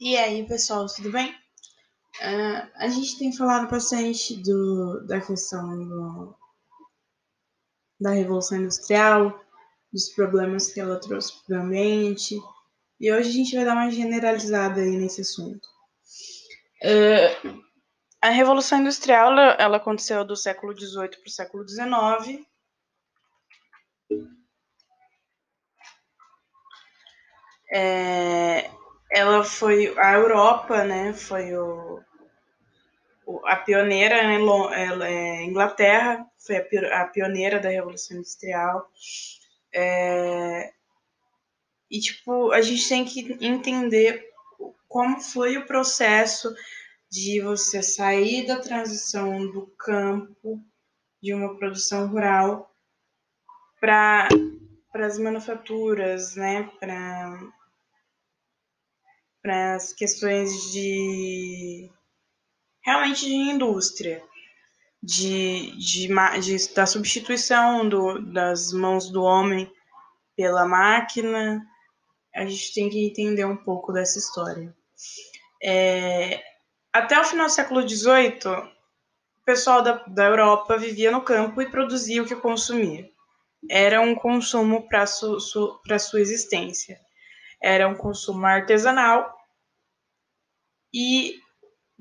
E aí, pessoal, tudo bem? Uh, a gente tem falado bastante do, da questão do, da Revolução Industrial, dos problemas que ela trouxe para o ambiente, e hoje a gente vai dar uma generalizada aí nesse assunto. Uh, a Revolução Industrial ela, ela aconteceu do século XVIII para o século XIX. É, ela foi a Europa, né? Foi o, o a pioneira, né, ela, é, Inglaterra foi a, a, pioneira da Revolução Industrial. É, e tipo, a gente tem que entender como foi o processo de você sair da transição do campo de uma produção rural para as manufaturas, né, para as questões de realmente de indústria, de, de, de, da substituição do, das mãos do homem pela máquina. A gente tem que entender um pouco dessa história. É, até o final do século XVIII, o pessoal da, da Europa vivia no campo e produzia o que consumia. Era um consumo para su, su, sua existência era um consumo artesanal e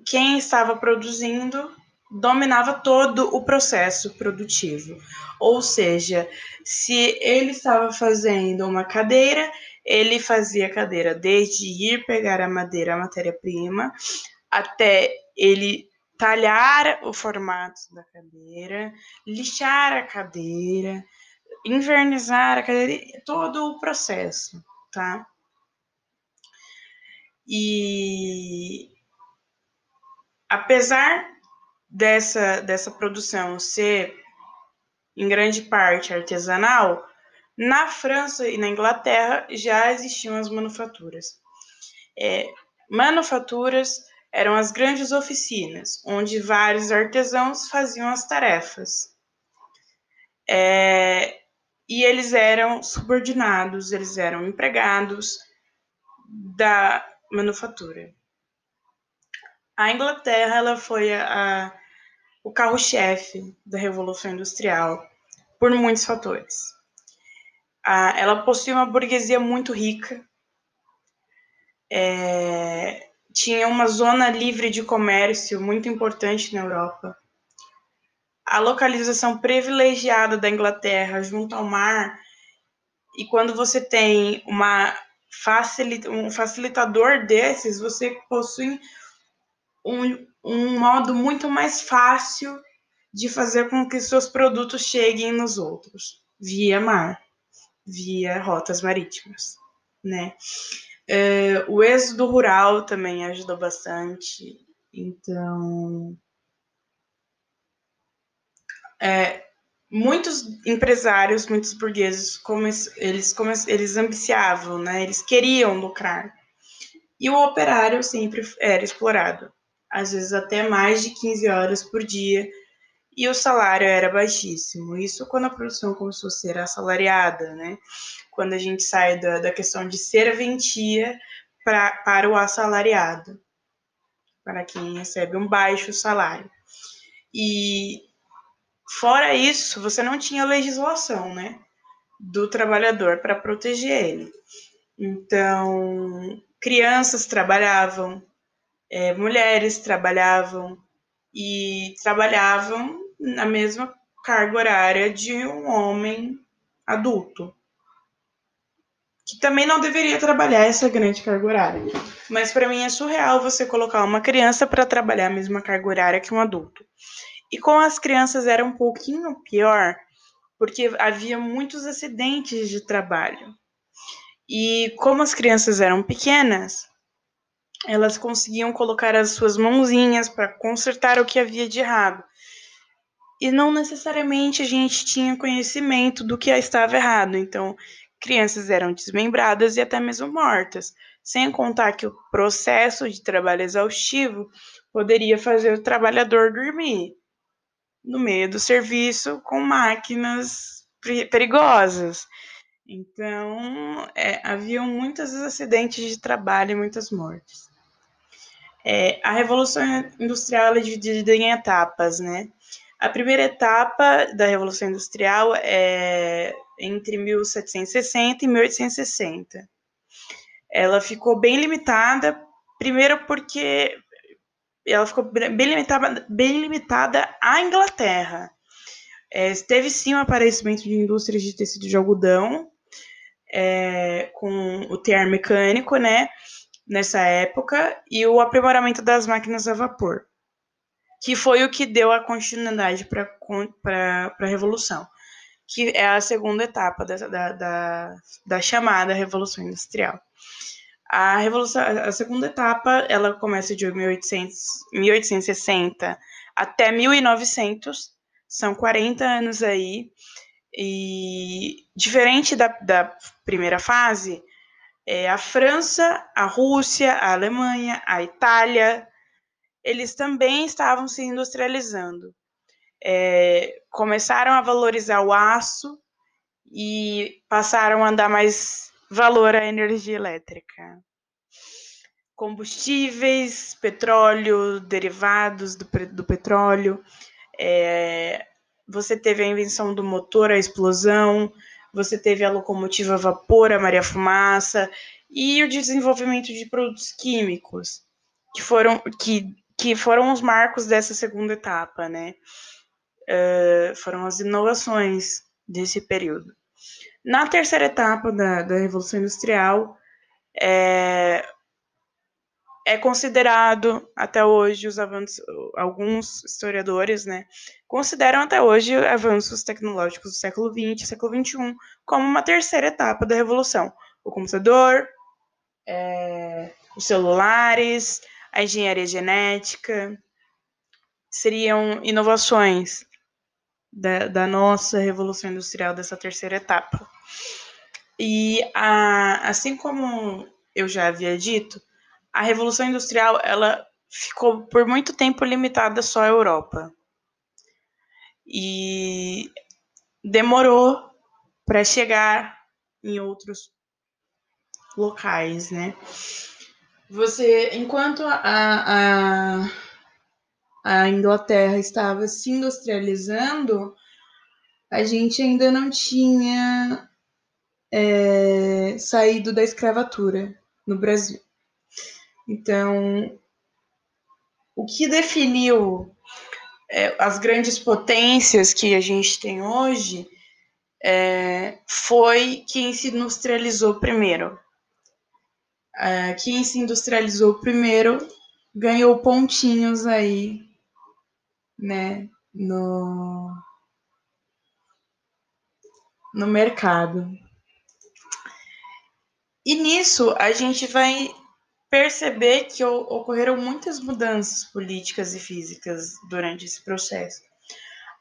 quem estava produzindo dominava todo o processo produtivo. Ou seja, se ele estava fazendo uma cadeira, ele fazia a cadeira desde ir pegar a madeira, a matéria-prima, até ele talhar o formato da cadeira, lixar a cadeira, invernizar a cadeira, todo o processo, tá? E apesar dessa, dessa produção ser em grande parte artesanal, na França e na Inglaterra já existiam as manufaturas. É, manufaturas eram as grandes oficinas, onde vários artesãos faziam as tarefas. É, e eles eram subordinados, eles eram empregados da, manufatura. A Inglaterra ela foi a, a o carro-chefe da Revolução Industrial por muitos fatores. A, ela possui uma burguesia muito rica, é, tinha uma zona livre de comércio muito importante na Europa. A localização privilegiada da Inglaterra junto ao mar, e quando você tem uma facilita, um facilitador desses, você possui um, um modo muito mais fácil de fazer com que seus produtos cheguem nos outros, via mar, via rotas marítimas, né? É, o êxodo rural também ajudou bastante, então é, muitos empresários, muitos burgueses, come, eles, come, eles ambiciavam, né? Eles queriam lucrar. E o operário sempre era explorado, às vezes até mais de 15 horas por dia, e o salário era baixíssimo. Isso quando a produção começou a ser assalariada, né? Quando a gente sai da, da questão de serventia pra, para o assalariado, para quem recebe um baixo salário. E Fora isso, você não tinha legislação, né, do trabalhador para proteger ele. Então, crianças trabalhavam, é, mulheres trabalhavam e trabalhavam na mesma carga horária de um homem adulto, que também não deveria trabalhar essa grande carga horária. Mas para mim é surreal você colocar uma criança para trabalhar a mesma carga horária que um adulto. E com as crianças era um pouquinho pior, porque havia muitos acidentes de trabalho. E como as crianças eram pequenas, elas conseguiam colocar as suas mãozinhas para consertar o que havia de errado. E não necessariamente a gente tinha conhecimento do que estava errado. Então, crianças eram desmembradas e até mesmo mortas. Sem contar que o processo de trabalho exaustivo poderia fazer o trabalhador dormir no meio do serviço com máquinas perigosas. Então, é, haviam muitos acidentes de trabalho e muitas mortes. É, a Revolução Industrial é dividida em etapas, né? A primeira etapa da Revolução Industrial é entre 1760 e 1860. Ela ficou bem limitada, primeiro porque ela ficou bem limitada, bem limitada à Inglaterra. É, teve sim um aparecimento de indústrias de tecido de algodão, é, com o tear mecânico, né, nessa época, e o aprimoramento das máquinas a vapor, que foi o que deu a continuidade para a Revolução, que é a segunda etapa da, da, da, da chamada Revolução Industrial. A revolução, a segunda etapa, ela começa de 1800, 1860 até 1900, são 40 anos aí, e diferente da, da primeira fase, é, a França, a Rússia, a Alemanha, a Itália, eles também estavam se industrializando. É, começaram a valorizar o aço e passaram a dar mais valor à energia elétrica. Combustíveis, petróleo, derivados do, do petróleo. É, você teve a invenção do motor, a explosão, você teve a locomotiva a vapor, a Maria Fumaça, e o desenvolvimento de produtos químicos, que foram, que, que foram os marcos dessa segunda etapa, né? Uh, foram as inovações desse período. Na terceira etapa da, da Revolução Industrial, é, é considerado até hoje os avanços, alguns historiadores, né, consideram até hoje avanços tecnológicos do século XX século XXI como uma terceira etapa da revolução. O computador, é, os celulares, a engenharia genética seriam inovações da, da nossa revolução industrial dessa terceira etapa. E a, assim como eu já havia dito, a revolução industrial ela ficou por muito tempo limitada só à Europa e demorou para chegar em outros locais, né? Você, enquanto a, a, a Inglaterra estava se industrializando, a gente ainda não tinha é, saído da escravatura no Brasil. Então, o que definiu é, as grandes potências que a gente tem hoje é, foi quem se industrializou primeiro. É, quem se industrializou primeiro ganhou pontinhos aí, né, no, no mercado. E nisso a gente vai perceber que ocorreram muitas mudanças políticas e físicas durante esse processo.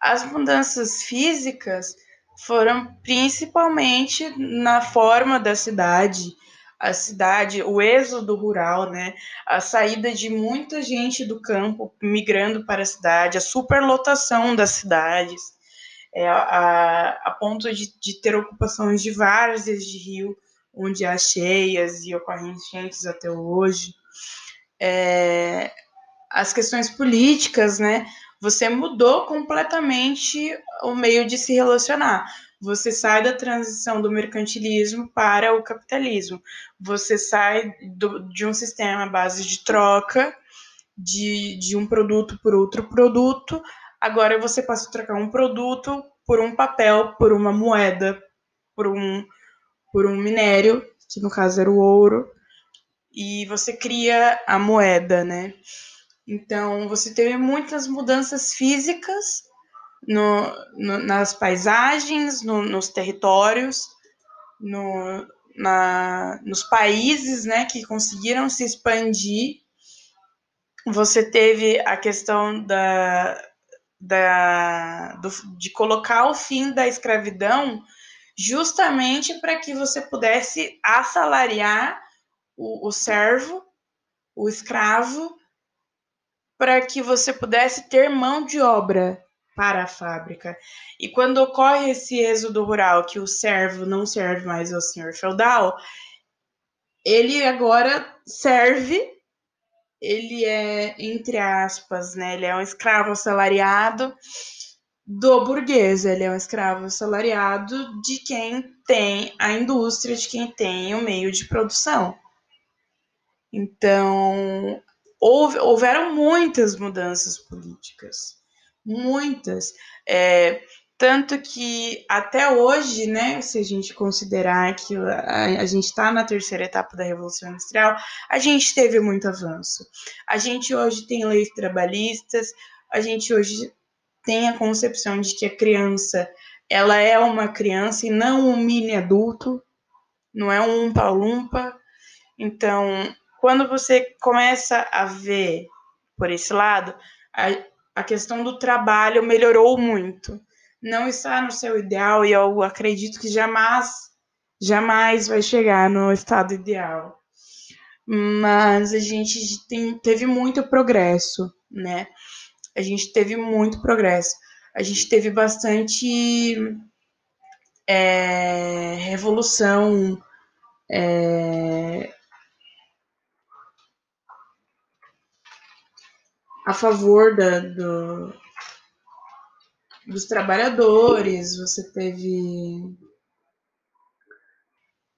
As mudanças físicas foram principalmente na forma da cidade, a cidade, o êxodo rural, né? A saída de muita gente do campo migrando para a cidade, a superlotação das cidades, é, a, a ponto de, de ter ocupações de várzeas de rio onde há cheias e ocorrem enchentes até hoje. É, as questões políticas, né? Você mudou completamente o meio de se relacionar. Você sai da transição do mercantilismo para o capitalismo. Você sai do, de um sistema à base de troca de, de um produto por outro produto. Agora você passa a trocar um produto por um papel, por uma moeda, por um, por um minério, que no caso era o ouro, e você cria a moeda, né? Então você teve muitas mudanças físicas no, no, nas paisagens, no, nos territórios, no, na, nos países né, que conseguiram se expandir. Você teve a questão da, da, do, de colocar o fim da escravidão justamente para que você pudesse assalariar o, o servo, o escravo, para que você pudesse ter mão de obra para a fábrica. E quando ocorre esse êxodo rural, que o servo não serve mais ao senhor feudal, ele agora serve ele é, entre aspas, né, ele é um escravo assalariado do burguês, ele é um escravo assalariado de quem tem a indústria, de quem tem o meio de produção. Então, houve, houveram muitas mudanças políticas, muitas. É, tanto que até hoje, né, se a gente considerar que a, a gente está na terceira etapa da Revolução Industrial, a gente teve muito avanço. A gente hoje tem leis trabalhistas, a gente hoje tem a concepção de que a criança ela é uma criança e não um mini adulto, não é um umpa-lumpa. Então, quando você começa a ver por esse lado, a questão do trabalho melhorou muito não está no seu ideal e eu acredito que jamais, jamais vai chegar no estado ideal. Mas a gente tem, teve muito progresso, né? A gente teve muito progresso. A gente teve bastante é, revolução. É, a favor da, do, dos trabalhadores, você teve.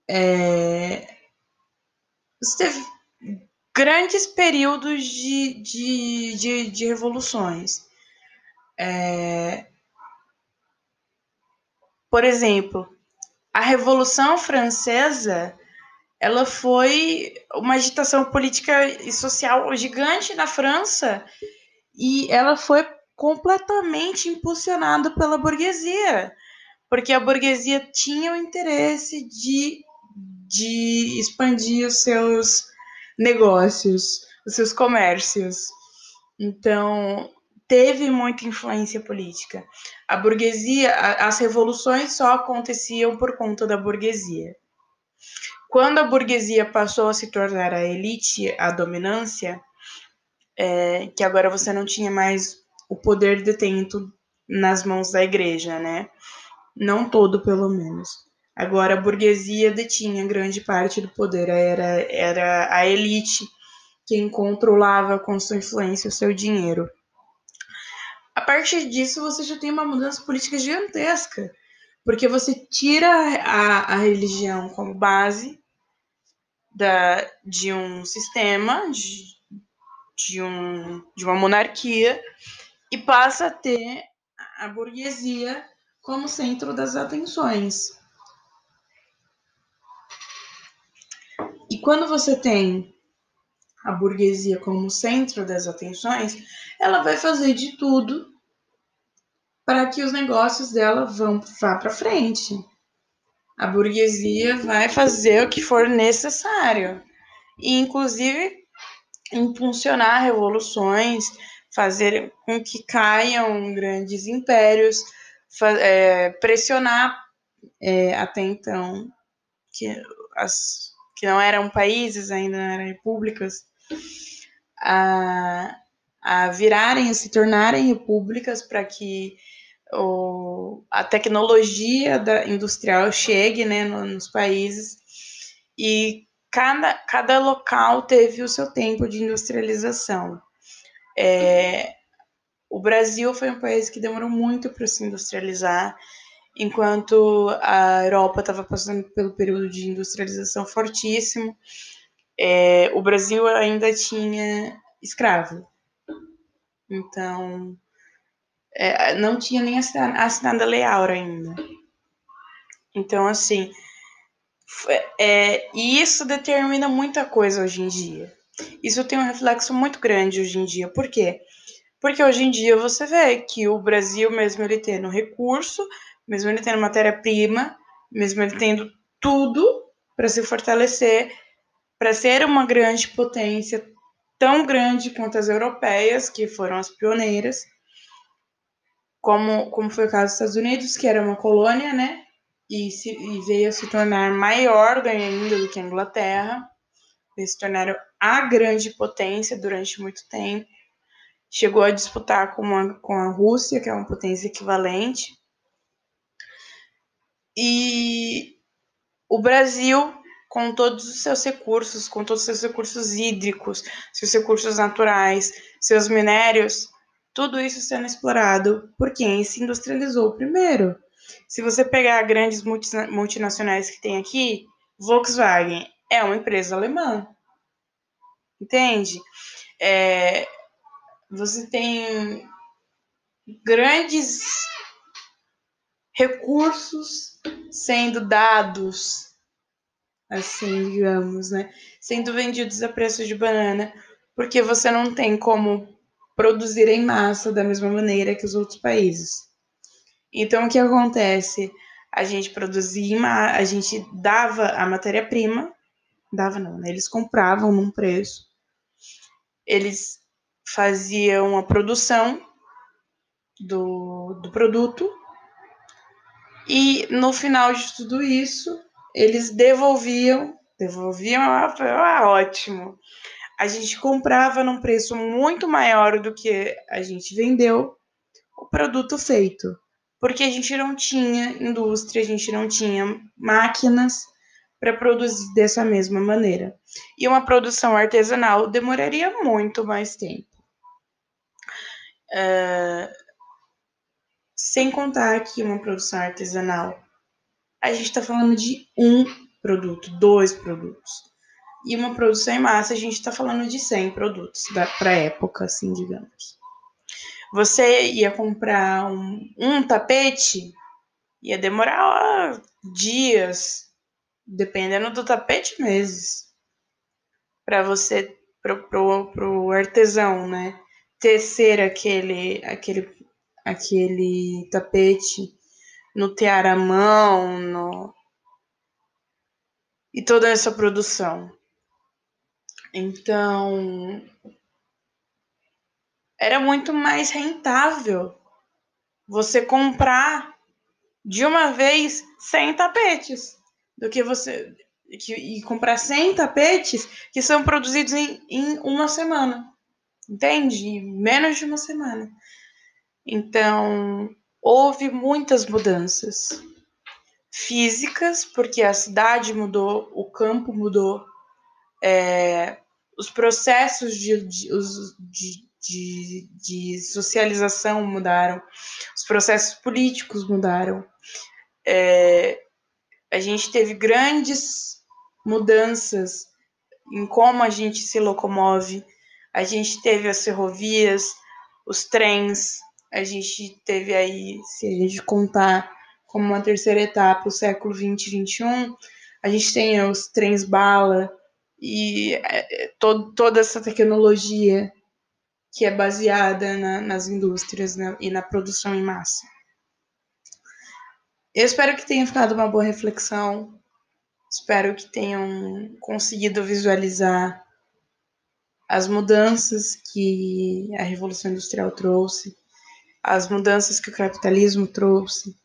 É, você teve grandes períodos de, de, de, de revoluções. É, por exemplo, a Revolução Francesa ela foi uma agitação política e social gigante na França e ela foi completamente impulsionado pela burguesia, porque a burguesia tinha o interesse de, de expandir os seus negócios, os seus comércios. Então, teve muita influência política. A burguesia, as revoluções só aconteciam por conta da burguesia. Quando a burguesia passou a se tornar a elite, a dominância, é, que agora você não tinha mais o poder detento nas mãos da igreja, né? Não todo, pelo menos. Agora, a burguesia detinha grande parte do poder, era, era a elite quem controlava com sua influência o seu dinheiro. A partir disso, você já tem uma mudança política gigantesca, porque você tira a, a religião como base da, de um sistema, de, de, um, de uma monarquia, e passa a ter a burguesia como centro das atenções. E quando você tem a burguesia como centro das atenções, ela vai fazer de tudo para que os negócios dela vão vá para frente. A burguesia vai fazer o que for necessário, e inclusive impulsionar revoluções, fazer com que caiam grandes impérios, é, pressionar é, até então que, as, que não eram países, ainda não eram repúblicas, a, a virarem, a se tornarem repúblicas para que o, a tecnologia da, industrial chegue né, no, nos países e cada, cada local teve o seu tempo de industrialização. É, o Brasil foi um país que demorou muito para se industrializar, enquanto a Europa estava passando pelo período de industrialização fortíssimo. É, o Brasil ainda tinha escravo. Então, é, não tinha nem assinado a Lei Áurea ainda. Então, assim, é, isso determina muita coisa hoje em dia. Isso tem um reflexo muito grande hoje em dia. Por quê? Porque hoje em dia você vê que o Brasil, mesmo ele tendo recurso, mesmo ele tendo matéria-prima, mesmo ele tendo tudo para se fortalecer, para ser uma grande potência, tão grande quanto as europeias, que foram as pioneiras, como, como foi o caso dos Estados Unidos, que era uma colônia, né? E, se, e veio a se tornar maior ainda do que a Inglaterra. Eles se tornaram a grande potência durante muito tempo. Chegou a disputar com a, com a Rússia, que é uma potência equivalente. E o Brasil com todos os seus recursos, com todos os seus recursos hídricos, seus recursos naturais, seus minérios, tudo isso sendo explorado por quem se industrializou primeiro. Se você pegar grandes multinacionais que tem aqui, Volkswagen é uma empresa alemã. Entende? É, você tem grandes recursos sendo dados assim, digamos, né? Sendo vendidos a preço de banana, porque você não tem como produzir em massa da mesma maneira que os outros países. Então, o que acontece? A gente produzia, a gente dava a matéria-prima, dava não, né? Eles compravam num preço, eles faziam a produção do, do produto, e no final de tudo isso, eles devolviam, devolviam, ah, ótimo. A gente comprava num preço muito maior do que a gente vendeu o produto feito, porque a gente não tinha indústria, a gente não tinha máquinas para produzir dessa mesma maneira. E uma produção artesanal demoraria muito mais tempo. Uh, sem contar que uma produção artesanal a gente está falando de um produto, dois produtos. E uma produção em massa, a gente está falando de 100 produtos para época, assim, digamos. Você ia comprar um, um tapete, ia demorar dias, dependendo do tapete, meses, para você, pro artesão, né, tecer aquele, aquele, aquele tapete no tear à mão, no... e toda essa produção. Então, era muito mais rentável você comprar de uma vez 100 tapetes do que você que, e comprar 100 tapetes que são produzidos em, em uma semana. Entende? Menos de uma semana. Então, houve muitas mudanças físicas, porque a cidade mudou, o campo mudou, é, os processos de, de, de, de, socialização mudaram, os processos políticos mudaram. É, a gente teve grandes mudanças em como a gente se locomove, a gente teve as ferrovias, os trens, a gente teve aí, se a gente contar como uma terceira etapa, o século 20 e 21, a gente tem os trens bala e é, é, todo, toda essa tecnologia que é baseada na, nas indústrias né, e na produção em massa. Eu espero que tenha ficado uma boa reflexão. Espero que tenham conseguido visualizar as mudanças que a Revolução Industrial trouxe as mudanças que o capitalismo trouxe,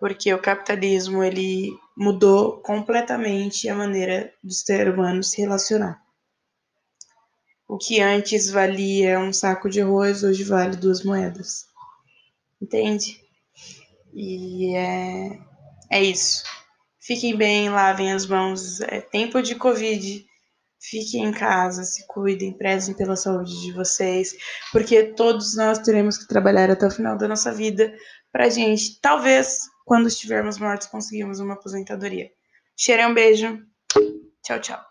porque o capitalismo ele mudou completamente a maneira do ser humano se relacionar. O que antes valia um saco de arroz, hoje vale duas moedas. Entende? E é, é isso. Fiquem bem, lavem as mãos. É tempo de Covid. Fiquem em casa, se cuidem, prezem pela saúde de vocês, porque todos nós teremos que trabalhar até o final da nossa vida pra gente, talvez, quando estivermos mortos, conseguirmos uma aposentadoria. Cheirem um beijo. Tchau, tchau.